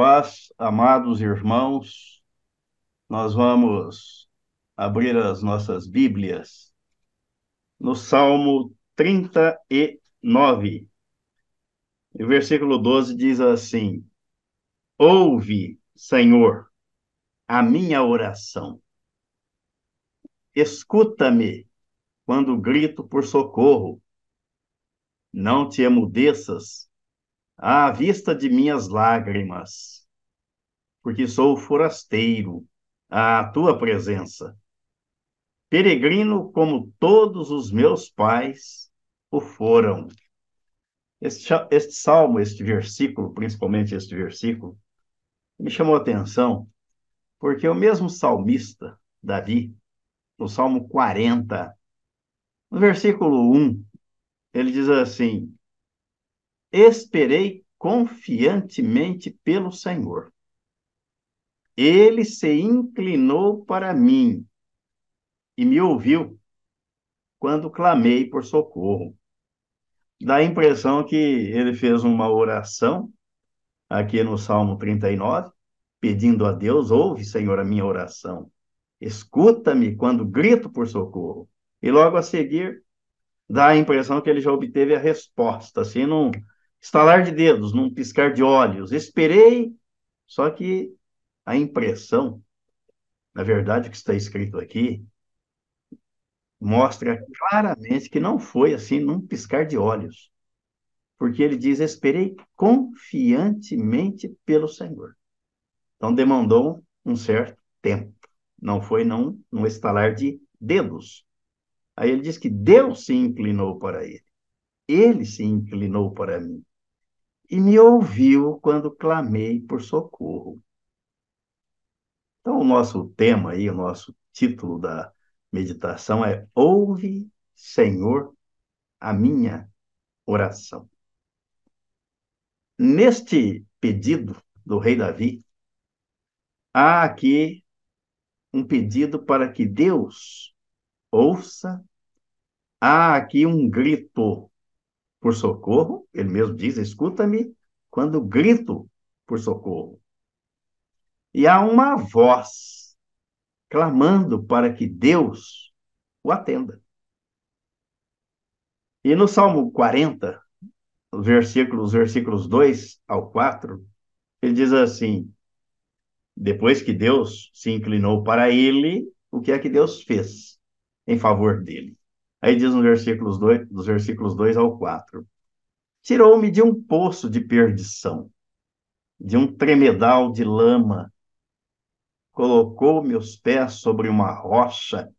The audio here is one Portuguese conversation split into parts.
paz, amados irmãos, nós vamos abrir as nossas Bíblias no Salmo 39. O versículo 12 diz assim: Ouve, Senhor, a minha oração. Escuta-me quando grito por socorro. Não te emudeças à vista de minhas lágrimas, porque sou forasteiro à tua presença. Peregrino como todos os meus pais o foram. Este, este salmo, este versículo, principalmente este versículo, me chamou a atenção, porque o mesmo salmista, Davi, no Salmo 40, no versículo 1, ele diz assim: Esperei confiantemente pelo Senhor. Ele se inclinou para mim e me ouviu quando clamei por socorro. Dá a impressão que ele fez uma oração aqui no Salmo 39, pedindo a Deus: ouve, Senhor, a minha oração. Escuta-me quando grito por socorro. E logo a seguir, dá a impressão que ele já obteve a resposta, assim, num estalar de dedos, num piscar de olhos. Esperei, só que a impressão, na verdade, o que está escrito aqui, mostra claramente que não foi assim num piscar de olhos. Porque ele diz: Esperei confiantemente pelo Senhor. Então demandou um certo tempo. Não foi não no estalar de dedos. Aí ele diz que Deus se inclinou para ele. Ele se inclinou para mim e me ouviu quando clamei por socorro. Então, o nosso tema aí, o nosso título da meditação é Ouve, Senhor, a minha oração. Neste pedido do rei Davi, há aqui um pedido para que Deus ouça, há aqui um grito por socorro, ele mesmo diz: escuta-me quando grito por socorro. E há uma voz clamando para que Deus o atenda. E no Salmo 40, os versículos, versículos 2 ao 4, ele diz assim: depois que Deus se inclinou para ele, o que é que Deus fez em favor dele? Aí diz no versículos 2, dos versículos 2 ao 4: Tirou-me de um poço de perdição, de um tremedal de lama, colocou meus pés sobre uma rocha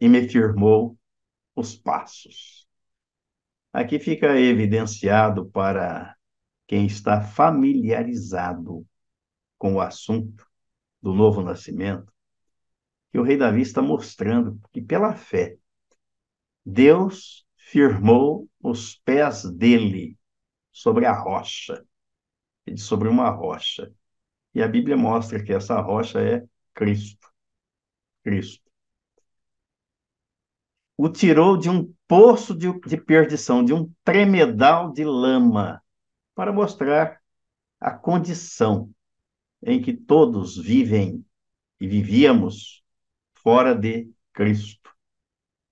e me firmou os passos. Aqui fica evidenciado para quem está familiarizado com o assunto do novo nascimento, que o rei Davi está mostrando que pela fé Deus firmou os pés dele sobre a rocha, sobre uma rocha. E a Bíblia mostra que essa rocha é Cristo. Cristo. O tirou de um poço de, de perdição, de um tremedal de lama, para mostrar a condição em que todos vivem e vivíamos fora de Cristo.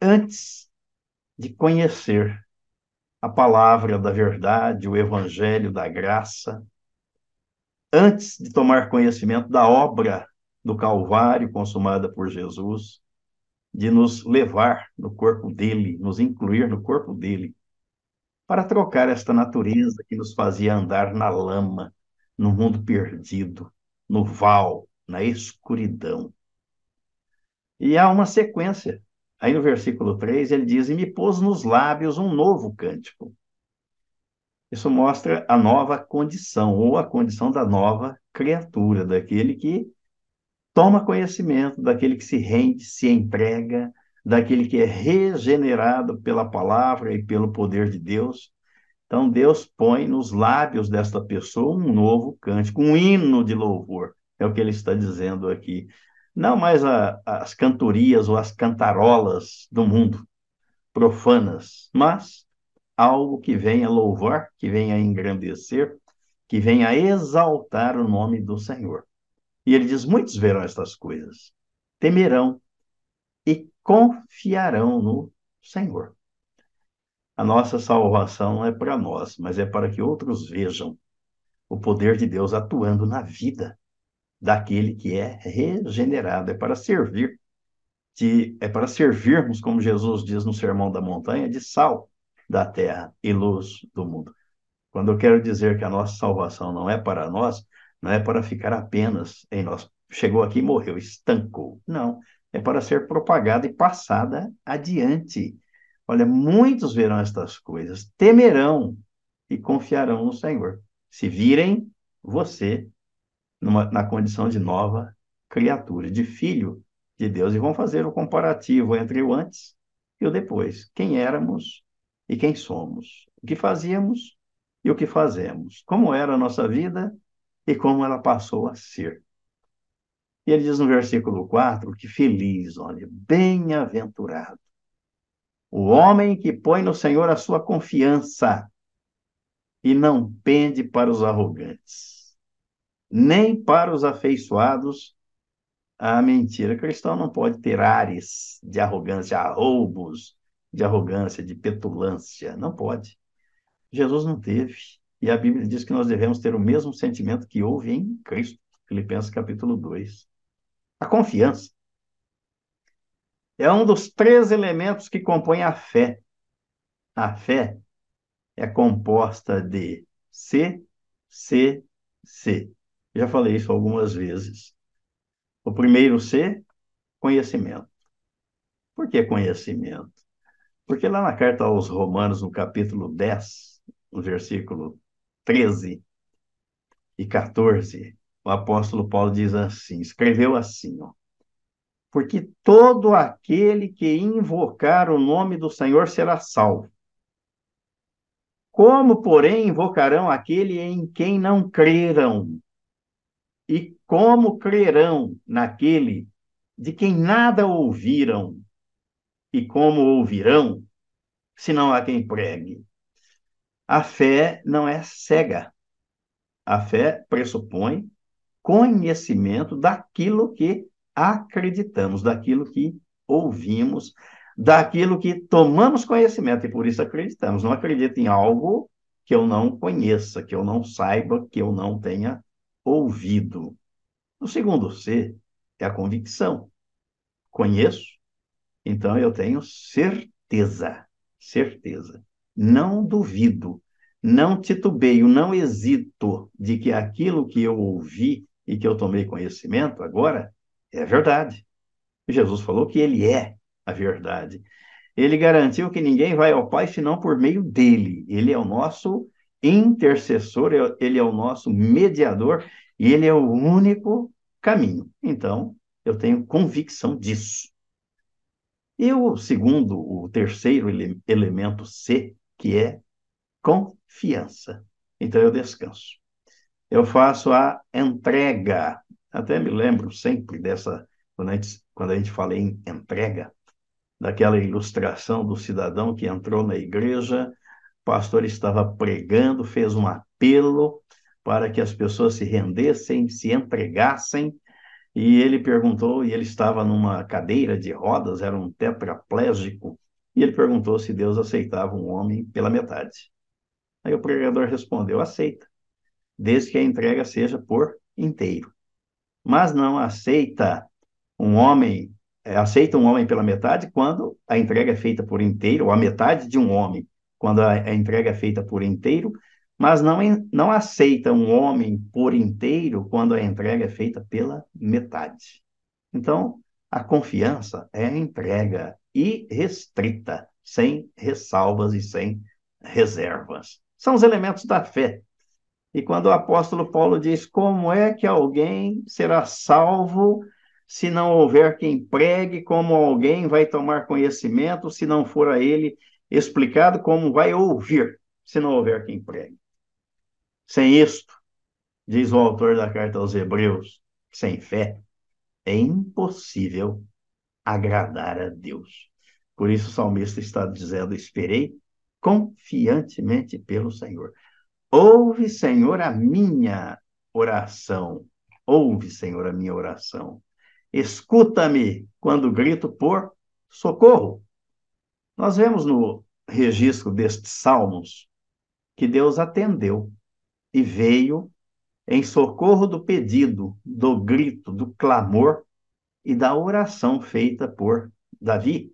Antes de conhecer a palavra da verdade, o evangelho da graça, antes de tomar conhecimento da obra do Calvário consumada por Jesus, de nos levar no corpo dele, nos incluir no corpo dele, para trocar esta natureza que nos fazia andar na lama, no mundo perdido, no val, na escuridão. E há uma sequência Aí no versículo 3 ele diz: E me pôs nos lábios um novo cântico. Isso mostra a nova condição, ou a condição da nova criatura, daquele que toma conhecimento, daquele que se rende, se entrega, daquele que é regenerado pela palavra e pelo poder de Deus. Então Deus põe nos lábios desta pessoa um novo cântico, um hino de louvor. É o que ele está dizendo aqui não mais a, as cantorias ou as cantarolas do mundo, profanas, mas algo que venha louvar, que venha engrandecer que venha exaltar o nome do Senhor. E ele diz: muitos verão estas coisas, temerão e confiarão no Senhor. A nossa salvação não é para nós, mas é para que outros vejam o poder de Deus atuando na vida daquele que é regenerado, é para servir, de, é para servirmos, como Jesus diz no Sermão da Montanha, de sal da terra e luz do mundo. Quando eu quero dizer que a nossa salvação não é para nós, não é para ficar apenas em nós. Chegou aqui e morreu, estancou. Não, é para ser propagada e passada adiante. Olha, muitos verão estas coisas, temerão e confiarão no Senhor. Se virem você numa, na condição de nova criatura, de filho de Deus, e vão fazer o comparativo entre o antes e o depois. Quem éramos e quem somos. O que fazíamos e o que fazemos. Como era a nossa vida e como ela passou a ser. E ele diz no versículo 4 que feliz, olha, bem-aventurado o homem que põe no Senhor a sua confiança e não pende para os arrogantes, nem para os afeiçoados à mentira. Cristão não pode ter ares de arrogância, roubos de arrogância, de petulância. Não pode. Jesus não teve. E a Bíblia diz que nós devemos ter o mesmo sentimento que houve em Cristo. Filipenses capítulo 2. A confiança é um dos três elementos que compõem a fé. A fé é composta de C, C, C. Já falei isso algumas vezes. O primeiro C, conhecimento. Por que conhecimento? Porque lá na carta aos Romanos, no capítulo 10, no versículo 13 e 14, o apóstolo Paulo diz assim, escreveu assim, ó, porque todo aquele que invocar o nome do Senhor será salvo. Como, porém, invocarão aquele em quem não creram? E como crerão naquele de quem nada ouviram? E como ouvirão, se não há quem pregue? A fé não é cega. A fé pressupõe conhecimento daquilo que acreditamos, daquilo que ouvimos, daquilo que tomamos conhecimento e por isso acreditamos. Não acredito em algo que eu não conheça, que eu não saiba, que eu não tenha ouvido. O segundo C é a convicção. Conheço, então eu tenho certeza, certeza. Não duvido, não titubeio, não hesito de que aquilo que eu ouvi e que eu tomei conhecimento agora é verdade. Jesus falou que ele é a verdade. Ele garantiu que ninguém vai ao Pai senão por meio dele. Ele é o nosso intercessor, ele é o nosso mediador e ele é o único caminho. Então, eu tenho convicção disso. E o segundo, o terceiro ele elemento C, que é confiança. Então, eu descanso. Eu faço a entrega até me lembro sempre dessa, quando a gente, quando a gente fala em entrega, daquela ilustração do cidadão que entrou na igreja, o pastor estava pregando, fez um apelo para que as pessoas se rendessem, se entregassem, e ele perguntou, e ele estava numa cadeira de rodas, era um tetraplégico, e ele perguntou se Deus aceitava um homem pela metade. Aí o pregador respondeu: aceita, desde que a entrega seja por inteiro mas não aceita um homem, é, aceita um homem pela metade quando a entrega é feita por inteiro, ou a metade de um homem, quando a, a entrega é feita por inteiro, mas não, não aceita um homem por inteiro quando a entrega é feita pela metade. Então, a confiança é a entrega irrestrita, sem ressalvas e sem reservas. São os elementos da fé e quando o apóstolo Paulo diz: Como é que alguém será salvo se não houver quem pregue? Como alguém vai tomar conhecimento se não for a ele explicado? Como vai ouvir se não houver quem pregue? Sem isto, diz o autor da carta aos Hebreus, sem fé é impossível agradar a Deus. Por isso o salmista está dizendo: Esperei confiantemente pelo Senhor. Ouve, Senhor, a minha oração. Ouve, Senhor, a minha oração. Escuta-me quando grito por socorro. Nós vemos no registro destes salmos que Deus atendeu e veio em socorro do pedido, do grito, do clamor e da oração feita por Davi.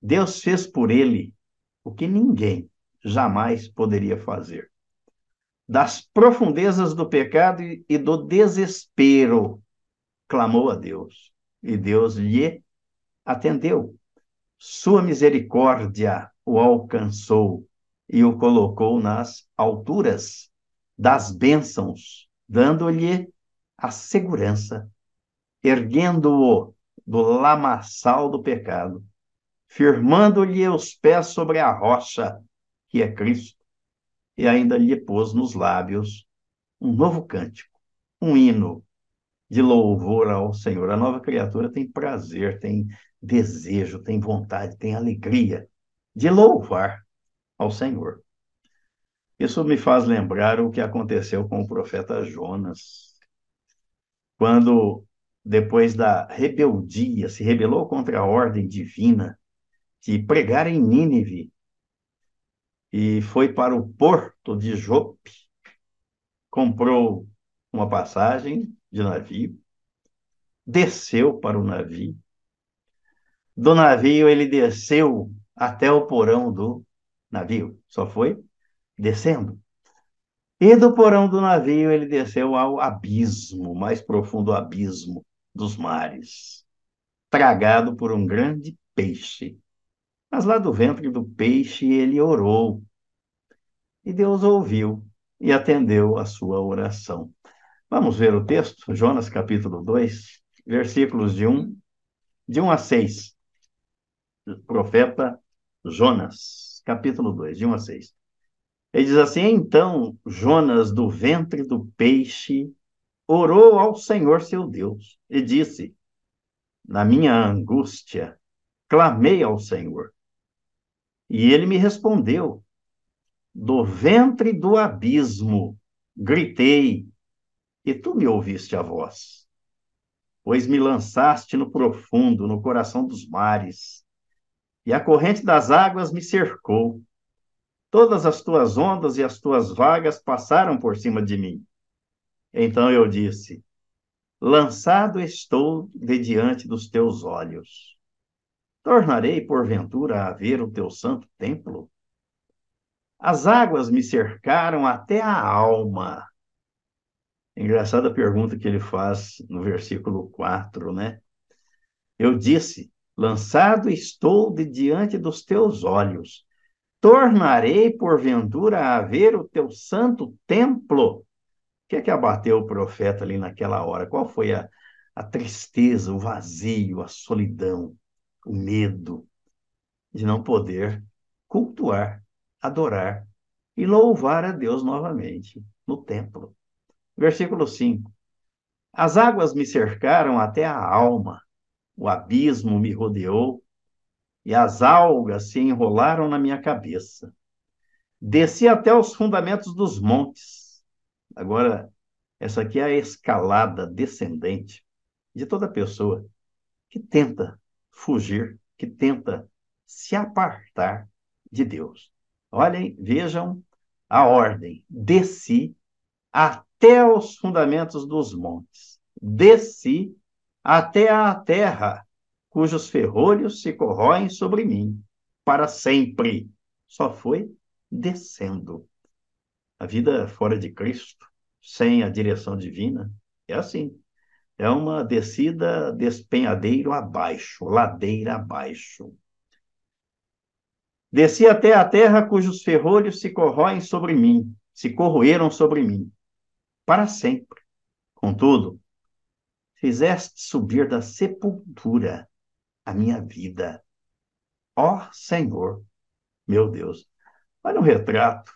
Deus fez por ele o que ninguém jamais poderia fazer. Das profundezas do pecado e do desespero, clamou a Deus, e Deus lhe atendeu. Sua misericórdia o alcançou e o colocou nas alturas das bênçãos, dando-lhe a segurança, erguendo-o do lamaçal do pecado, firmando-lhe os pés sobre a rocha, que é Cristo, e ainda lhe pôs nos lábios um novo cântico, um hino de louvor ao Senhor. A nova criatura tem prazer, tem desejo, tem vontade, tem alegria de louvar ao Senhor. Isso me faz lembrar o que aconteceu com o profeta Jonas. Quando, depois da rebeldia, se rebelou contra a ordem divina de pregar em Nínive e foi para o porto de Jope, comprou uma passagem de navio, desceu para o navio. Do navio ele desceu até o porão do navio, só foi descendo. E do porão do navio ele desceu ao abismo, mais profundo abismo dos mares, tragado por um grande peixe. Mas lá do ventre do peixe ele orou. E Deus ouviu e atendeu a sua oração. Vamos ver o texto, Jonas capítulo 2, versículos de 1, de 1 a 6. Profeta Jonas, capítulo 2, de 1 a 6. Ele diz assim: Então Jonas, do ventre do peixe, orou ao Senhor seu Deus e disse: Na minha angústia, clamei ao Senhor. E ele me respondeu: Do ventre do abismo, gritei e tu me ouviste a voz. Pois me lançaste no profundo, no coração dos mares, e a corrente das águas me cercou. Todas as tuas ondas e as tuas vagas passaram por cima de mim. Então eu disse: Lançado estou de diante dos teus olhos. Tornarei porventura a ver o teu santo templo? As águas me cercaram até a alma Engraçada pergunta que ele faz no versículo 4, né? Eu disse: Lançado estou de diante dos teus olhos. Tornarei porventura a ver o teu santo templo. O que é que abateu o profeta ali naquela hora? Qual foi a, a tristeza, o vazio, a solidão, o medo de não poder cultuar, adorar e louvar a Deus novamente no templo? Versículo 5. As águas me cercaram até a alma, o abismo me rodeou e as algas se enrolaram na minha cabeça. Desci até os fundamentos dos montes. Agora, essa aqui é a escalada descendente de toda pessoa que tenta fugir, que tenta se apartar de Deus. Olhem, vejam a ordem. Desci até os fundamentos dos montes. Desci até a terra, cujos ferrolhos se corroem sobre mim, para sempre. Só foi descendo. A vida fora de Cristo, sem a direção divina, é assim. É uma descida despenhadeiro abaixo, ladeira abaixo. Desci até a terra cujos ferrolhos se corroem sobre mim, se corroeram sobre mim para sempre. Contudo, fizeste subir da sepultura a minha vida. Ó Senhor, meu Deus. Olha um retrato,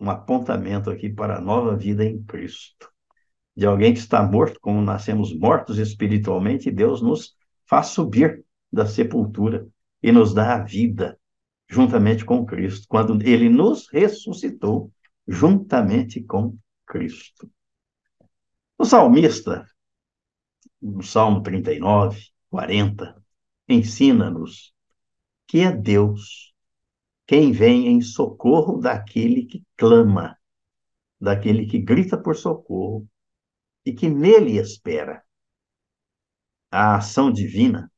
um apontamento aqui para a nova vida em Cristo. De alguém que está morto, como nascemos mortos espiritualmente, Deus nos faz subir da sepultura e nos dá a vida juntamente com Cristo. Quando ele nos ressuscitou, juntamente com Cristo. O salmista, no Salmo 39, 40, ensina-nos que é Deus quem vem em socorro daquele que clama, daquele que grita por socorro e que nele espera. A ação divina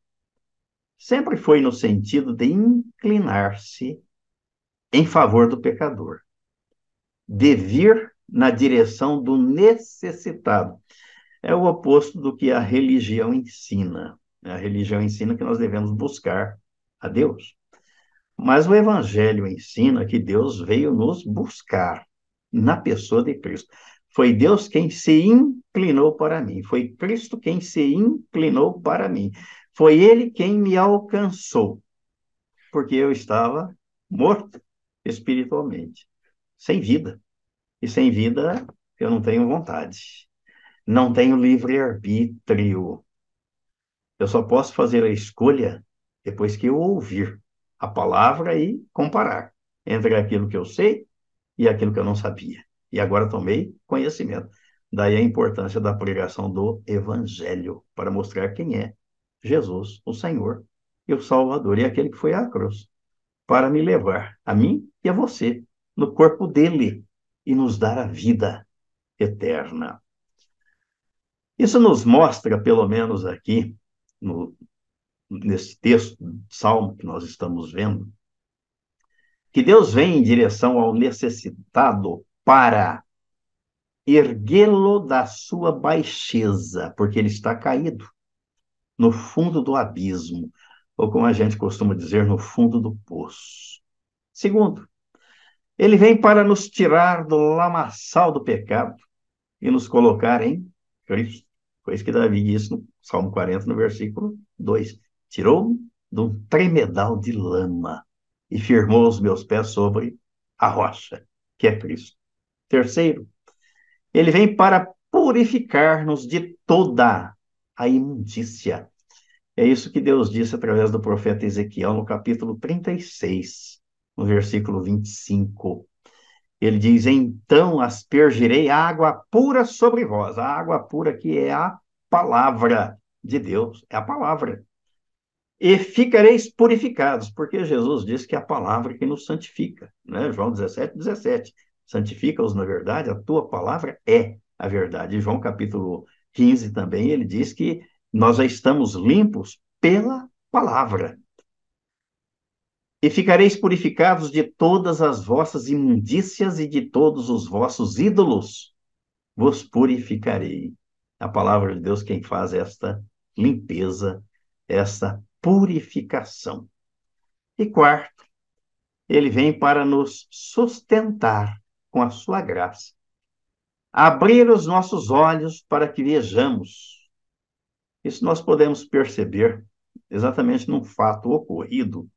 sempre foi no sentido de inclinar-se em favor do pecador, de vir na direção do necessitado. É o oposto do que a religião ensina. A religião ensina que nós devemos buscar a Deus. Mas o Evangelho ensina que Deus veio nos buscar na pessoa de Cristo. Foi Deus quem se inclinou para mim. Foi Cristo quem se inclinou para mim. Foi Ele quem me alcançou. Porque eu estava morto espiritualmente, sem vida. E sem vida eu não tenho vontade. Não tenho livre-arbítrio. Eu só posso fazer a escolha depois que eu ouvir a palavra e comparar entre aquilo que eu sei e aquilo que eu não sabia. E agora tomei conhecimento. Daí a importância da pregação do Evangelho, para mostrar quem é Jesus, o Senhor e o Salvador, e aquele que foi à cruz, para me levar, a mim e a você, no corpo dele, e nos dar a vida eterna. Isso nos mostra, pelo menos aqui, no, nesse texto, salmo que nós estamos vendo, que Deus vem em direção ao necessitado para erguê-lo da sua baixeza, porque ele está caído no fundo do abismo, ou como a gente costuma dizer, no fundo do poço. Segundo, ele vem para nos tirar do lamaçal do pecado e nos colocar em Cristo. Foi isso que Davi disse no Salmo 40, no versículo 2. Tirou-me de um tremedal de lama e firmou os meus pés sobre a rocha, que é Cristo. Terceiro, ele vem para purificar-nos de toda a imundícia. É isso que Deus disse através do profeta Ezequiel no capítulo 36, no versículo 25. Ele diz: Então aspergirei água pura sobre vós. A água pura que é a palavra de Deus, é a palavra e ficareis purificados, porque Jesus disse que é a palavra que nos santifica, né? João 17, 17. Santifica-os na verdade, a tua palavra é a verdade. João capítulo 15 também, ele diz que nós já estamos limpos pela palavra. E ficareis purificados de todas as vossas imundícias e de todos os vossos ídolos, vos purificarei. A palavra de Deus quem faz esta limpeza, essa purificação. E quarto, ele vem para nos sustentar com a sua graça. Abrir os nossos olhos para que vejamos. Isso nós podemos perceber exatamente num fato ocorrido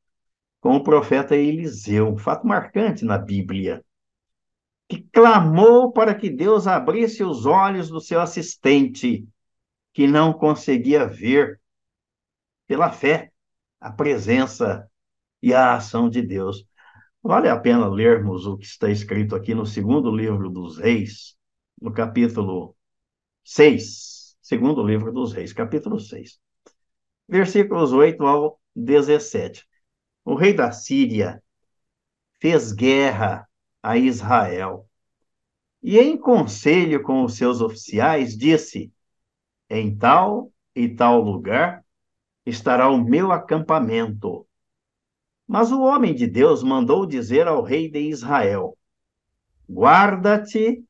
com o profeta Eliseu, um fato marcante na Bíblia, que clamou para que Deus abrisse os olhos do seu assistente, que não conseguia ver pela fé, a presença e a ação de Deus. Vale a pena lermos o que está escrito aqui no segundo livro dos Reis, no capítulo 6. Segundo livro dos Reis, capítulo 6. Versículos 8 ao 17. O rei da Síria fez guerra a Israel e, em conselho com os seus oficiais, disse: Em tal e tal lugar estará o meu acampamento. Mas o homem de Deus mandou dizer ao rei de Israel: Guarda-te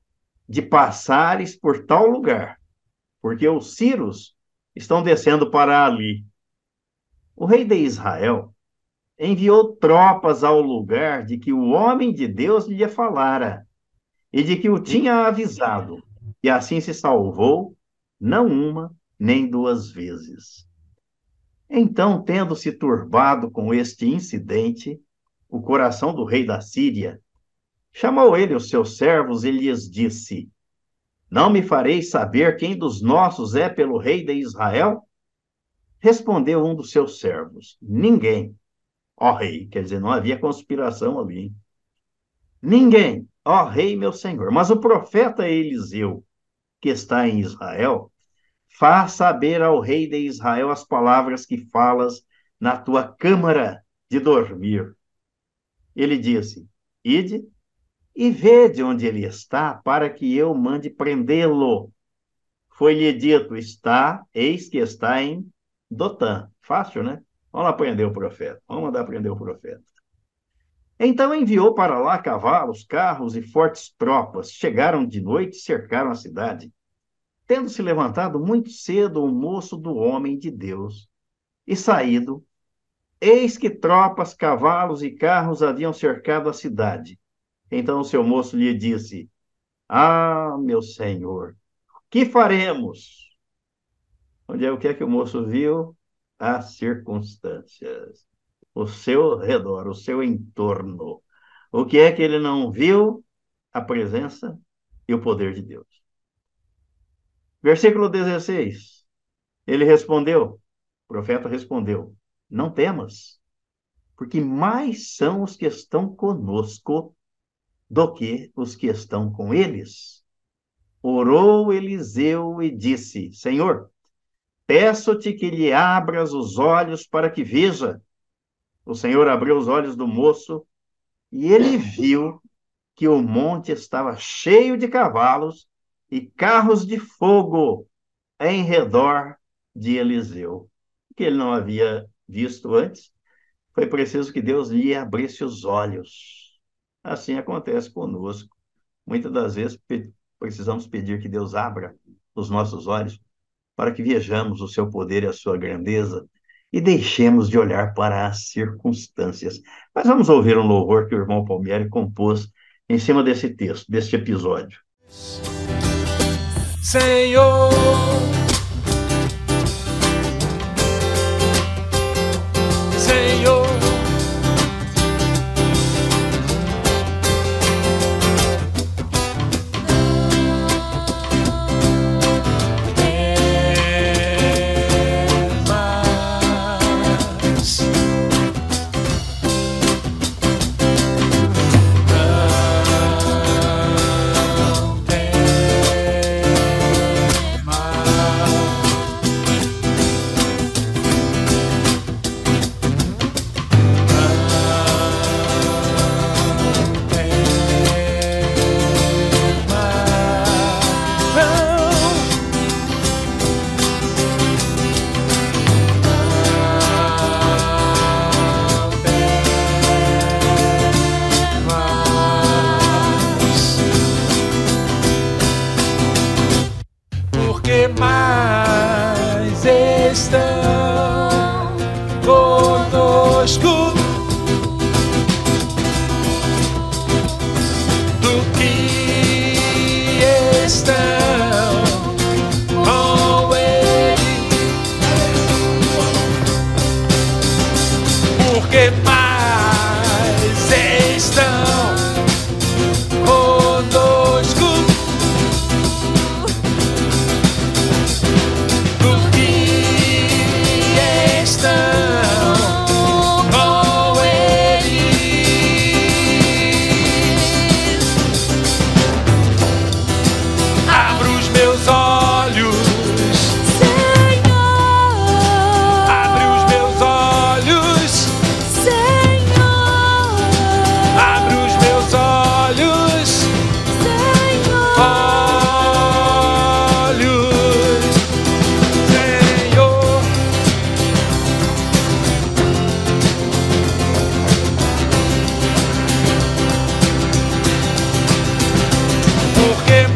de passares por tal lugar, porque os Círios estão descendo para ali. O rei de Israel enviou tropas ao lugar de que o homem de Deus lhe falara e de que o tinha avisado, e assim se salvou, não uma nem duas vezes. Então, tendo se turbado com este incidente, o coração do rei da Síria, chamou ele os seus servos e lhes disse: Não me fareis saber quem dos nossos é pelo rei de Israel? Respondeu um dos seus servos: Ninguém. Ó rei, quer dizer, não havia conspiração ali. Ninguém. ó rei meu senhor. Mas o profeta Eliseu, que está em Israel, faz saber ao rei de Israel as palavras que falas na tua câmara de dormir. Ele disse: Ide e vede onde ele está, para que eu mande prendê-lo. Foi-lhe dito: Está, eis que está em Dotã. Fácil, né? Vamos lá prender o profeta. Vamos mandar prender o profeta. Então enviou para lá cavalos, carros e fortes tropas. Chegaram de noite e cercaram a cidade. Tendo se levantado muito cedo o moço do homem de Deus e saído, eis que tropas, cavalos e carros haviam cercado a cidade. Então o seu moço lhe disse: Ah, meu senhor, que faremos? Onde é o que é que o moço viu? As circunstâncias o seu redor, o seu entorno. O que é que ele não viu? A presença e o poder de Deus. Versículo 16. Ele respondeu, o profeta respondeu: Não temas, porque mais são os que estão conosco do que os que estão com eles. Orou Eliseu e disse: Senhor, peço-te que lhe abras os olhos para que veja. O Senhor abriu os olhos do moço e ele viu que o monte estava cheio de cavalos e carros de fogo em redor de Eliseu, que ele não havia visto antes. Foi preciso que Deus lhe abrisse os olhos. Assim acontece conosco. Muitas das vezes precisamos pedir que Deus abra os nossos olhos para que vejamos o seu poder e a sua grandeza e deixemos de olhar para as circunstâncias. Mas vamos ouvir um louvor que o irmão Palmieri compôs em cima desse texto, deste episódio. Senhor Cristo. que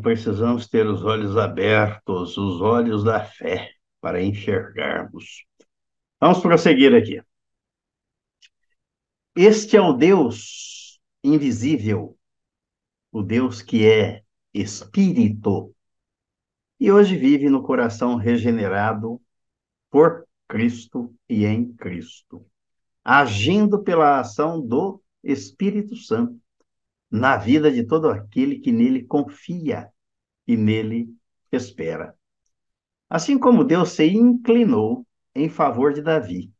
Precisamos ter os olhos abertos, os olhos da fé, para enxergarmos. Vamos prosseguir aqui. Este é o Deus invisível, o Deus que é Espírito, e hoje vive no coração regenerado por Cristo e em Cristo, agindo pela ação do Espírito Santo na vida de todo aquele que nele confia e nele espera. Assim como Deus se inclinou em favor de Davi,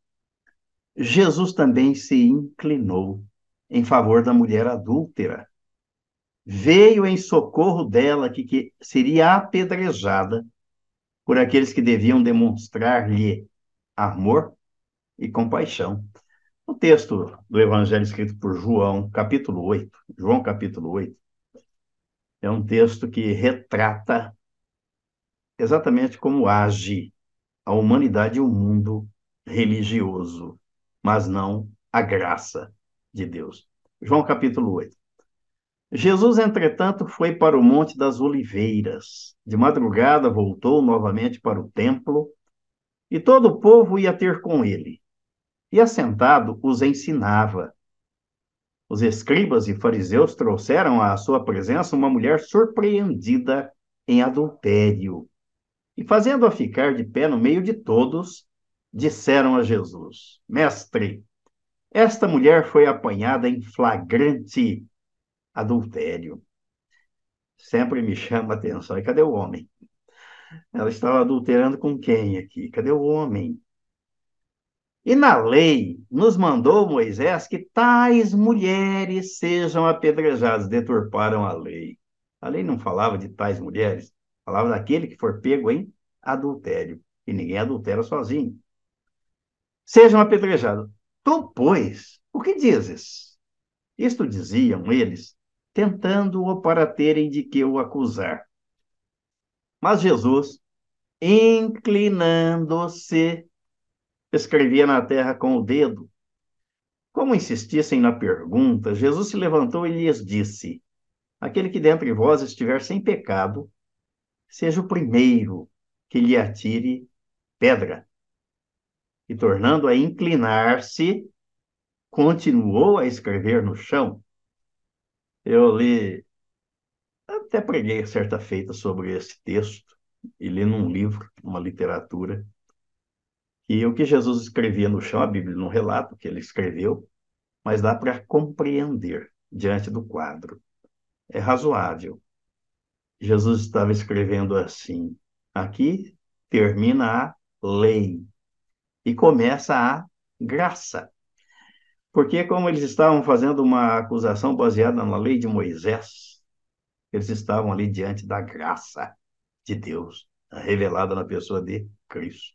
Jesus também se inclinou em favor da mulher adúltera. Veio em socorro dela, que, que seria apedrejada por aqueles que deviam demonstrar-lhe amor e compaixão. O texto do Evangelho escrito por João, capítulo 8, João capítulo 8, é um texto que retrata exatamente como age a humanidade e o mundo religioso, mas não a graça de Deus. João capítulo 8. Jesus, entretanto, foi para o Monte das Oliveiras. De madrugada voltou novamente para o templo, e todo o povo ia ter com ele e assentado os ensinava. Os escribas e fariseus trouxeram à sua presença uma mulher surpreendida em adultério. E fazendo-a ficar de pé no meio de todos, disseram a Jesus: Mestre, esta mulher foi apanhada em flagrante adultério. Sempre me chama a atenção. E cadê o homem? Ela estava adulterando com quem aqui? Cadê o homem? E na lei nos mandou Moisés que tais mulheres sejam apedrejadas, deturparam a lei. A lei não falava de tais mulheres, falava daquele que for pego em adultério. E ninguém adultera sozinho. Sejam apedrejados. Tu, pois, o que dizes? Isto diziam eles, tentando-o para terem de que o acusar. Mas Jesus, inclinando-se, escrevia na terra com o dedo. Como insistissem na pergunta, Jesus se levantou e lhes disse: Aquele que dentre vós estiver sem pecado, seja o primeiro que lhe atire pedra. E tornando a inclinar-se, continuou a escrever no chão. Eu li, até preguei certa feita sobre esse texto, e li num livro, uma literatura, e o que Jesus escrevia no chão, a Bíblia não relata o que ele escreveu, mas dá para compreender diante do quadro. É razoável. Jesus estava escrevendo assim: aqui termina a lei e começa a graça. Porque, como eles estavam fazendo uma acusação baseada na lei de Moisés, eles estavam ali diante da graça de Deus, revelada na pessoa de Cristo.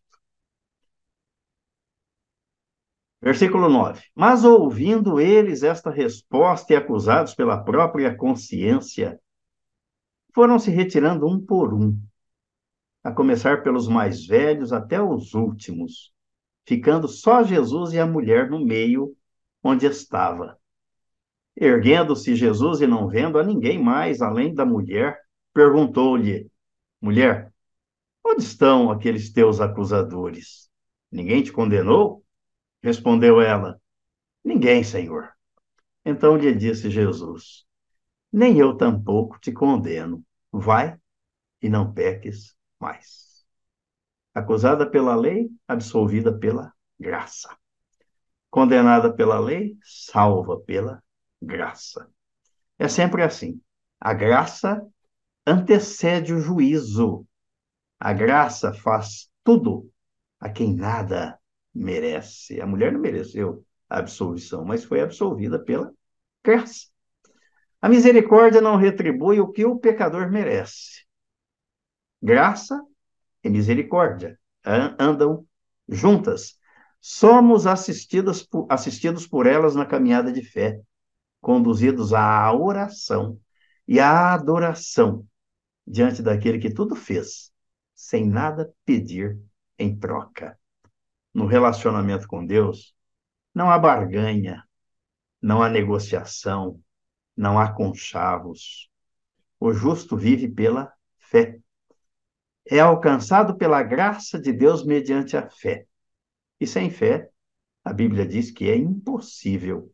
Versículo 9. Mas ouvindo eles esta resposta e acusados pela própria consciência, foram se retirando um por um, a começar pelos mais velhos até os últimos, ficando só Jesus e a mulher no meio onde estava. Erguendo-se Jesus e não vendo a ninguém mais além da mulher, perguntou-lhe: Mulher, onde estão aqueles teus acusadores? Ninguém te condenou? Respondeu ela: Ninguém, Senhor. Então lhe disse Jesus: Nem eu tampouco te condeno. Vai e não peques mais. Acusada pela lei, absolvida pela graça. Condenada pela lei, salva pela graça. É sempre assim. A graça antecede o juízo. A graça faz tudo a quem nada merece. A mulher não mereceu a absolvição, mas foi absolvida pela graça. A misericórdia não retribui o que o pecador merece. Graça e misericórdia andam juntas. Somos assistidos por, assistidos por elas na caminhada de fé, conduzidos à oração e à adoração diante daquele que tudo fez, sem nada pedir em troca no relacionamento com Deus, não há barganha, não há negociação, não há conchavos. O justo vive pela fé. É alcançado pela graça de Deus mediante a fé. E sem fé, a Bíblia diz que é impossível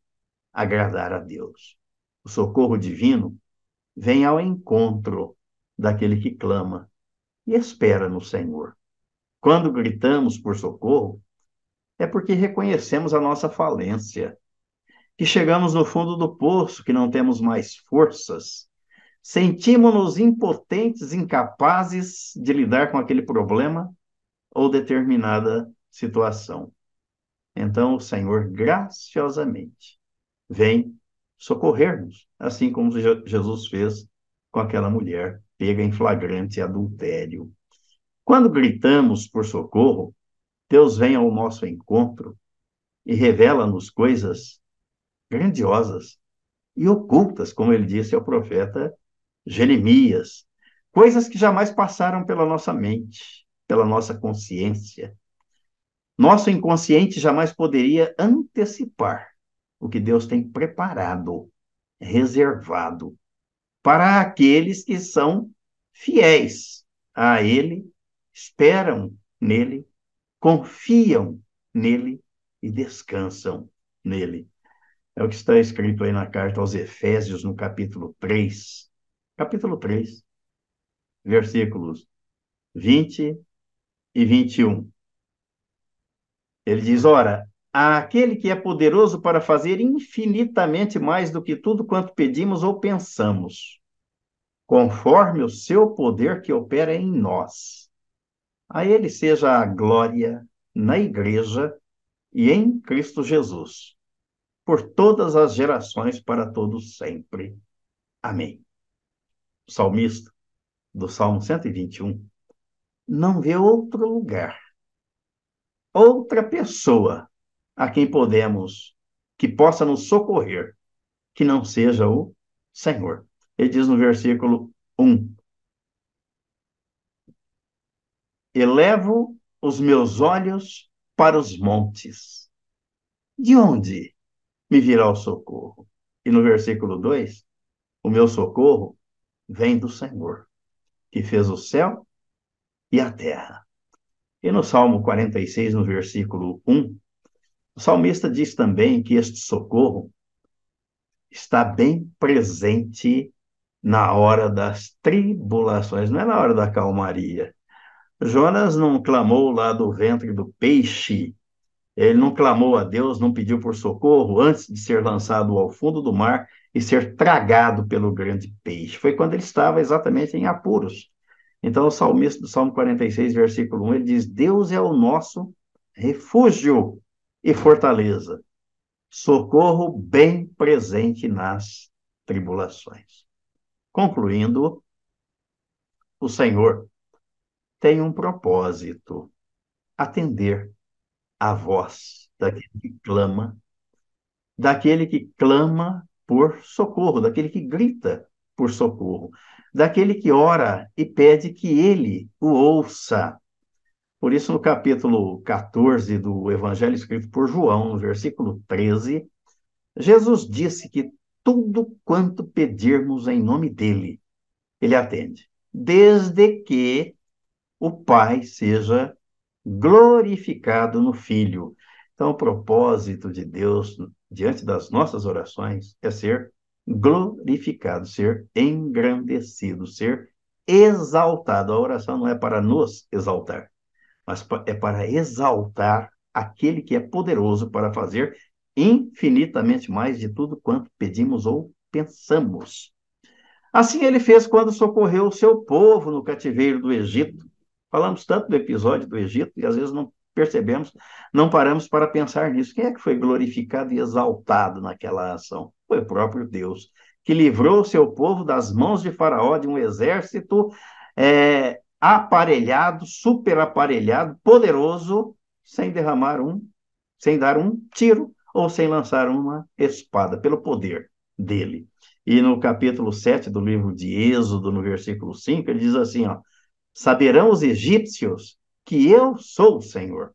agradar a Deus. O socorro divino vem ao encontro daquele que clama e espera no Senhor. Quando gritamos por socorro, é porque reconhecemos a nossa falência, que chegamos no fundo do poço, que não temos mais forças, sentimos-nos impotentes, incapazes de lidar com aquele problema ou determinada situação. Então o Senhor graciosamente vem socorrer-nos, assim como Jesus fez com aquela mulher pega em flagrante adultério. Quando gritamos por socorro, Deus vem ao nosso encontro e revela-nos coisas grandiosas e ocultas, como ele disse ao profeta Jeremias, coisas que jamais passaram pela nossa mente, pela nossa consciência. Nosso inconsciente jamais poderia antecipar o que Deus tem preparado, reservado para aqueles que são fiéis a Ele, esperam nele, confiam nele e descansam nele. É o que está escrito aí na carta aos Efésios, no capítulo 3. Capítulo 3, versículos 20 e 21. Ele diz: Ora, aquele que é poderoso para fazer infinitamente mais do que tudo quanto pedimos ou pensamos, conforme o seu poder que opera em nós. A ele seja a glória na igreja e em Cristo Jesus, por todas as gerações, para todos sempre. Amém. O salmista, do Salmo 121, não vê outro lugar, outra pessoa a quem podemos, que possa nos socorrer, que não seja o Senhor. Ele diz no versículo 1: Elevo os meus olhos para os montes. De onde me virá o socorro? E no versículo 2: O meu socorro vem do Senhor, que fez o céu e a terra. E no Salmo 46, no versículo 1, o salmista diz também que este socorro está bem presente na hora das tribulações, não é na hora da calmaria. Jonas não clamou lá do ventre do peixe, ele não clamou a Deus, não pediu por socorro antes de ser lançado ao fundo do mar e ser tragado pelo grande peixe. Foi quando ele estava exatamente em apuros. Então, o salmista do Salmo 46, versículo 1, ele diz: Deus é o nosso refúgio e fortaleza, socorro bem presente nas tribulações. Concluindo, o Senhor tem um propósito: atender a voz daquele que clama, daquele que clama por socorro, daquele que grita por socorro, daquele que ora e pede que ele o ouça. Por isso, no capítulo 14 do Evangelho escrito por João, no versículo 13, Jesus disse que tudo quanto pedirmos em nome dele, ele atende, desde que o Pai seja glorificado no Filho. Então, o propósito de Deus diante das nossas orações é ser glorificado, ser engrandecido, ser exaltado. A oração não é para nos exaltar, mas é para exaltar aquele que é poderoso para fazer infinitamente mais de tudo quanto pedimos ou pensamos. Assim ele fez quando socorreu o seu povo no cativeiro do Egito. Falamos tanto do episódio do Egito e às vezes não percebemos, não paramos para pensar nisso. Quem é que foi glorificado e exaltado naquela ação? Foi o próprio Deus, que livrou o seu povo das mãos de Faraó, de um exército é, aparelhado, super aparelhado, poderoso, sem derramar um, sem dar um tiro ou sem lançar uma espada, pelo poder dele. E no capítulo 7 do livro de Êxodo, no versículo 5, ele diz assim, ó, saberão os egípcios que eu sou o Senhor.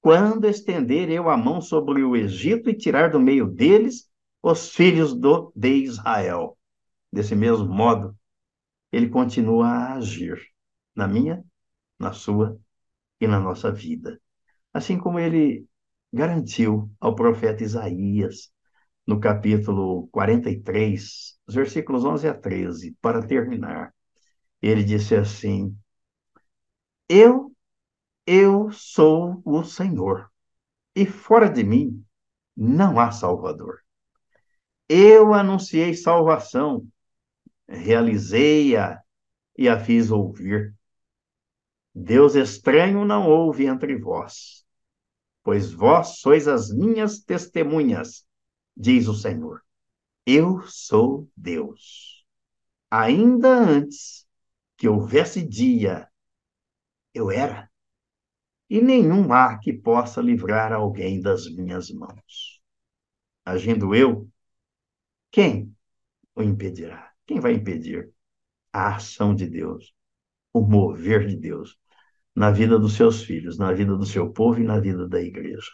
Quando estender eu a mão sobre o Egito e tirar do meio deles os filhos do, de Israel. Desse mesmo modo, ele continua a agir na minha, na sua e na nossa vida. Assim como ele garantiu ao profeta Isaías, no capítulo 43, os versículos 11 a 13, para terminar. Ele disse assim: Eu, eu sou o Senhor, e fora de mim não há Salvador. Eu anunciei salvação, realizei-a e a fiz ouvir. Deus estranho não houve entre vós, pois vós sois as minhas testemunhas, diz o Senhor. Eu sou Deus. Ainda antes que houvesse dia, eu era. E nenhum há que possa livrar alguém das minhas mãos. Agindo eu, quem o impedirá? Quem vai impedir a ação de Deus, o mover de Deus na vida dos seus filhos, na vida do seu povo e na vida da igreja?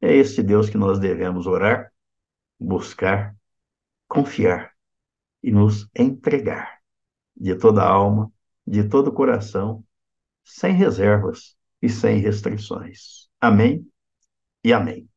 É esse Deus que nós devemos orar, buscar, confiar e nos entregar de toda a alma, de todo o coração, sem reservas e sem restrições. Amém e amém.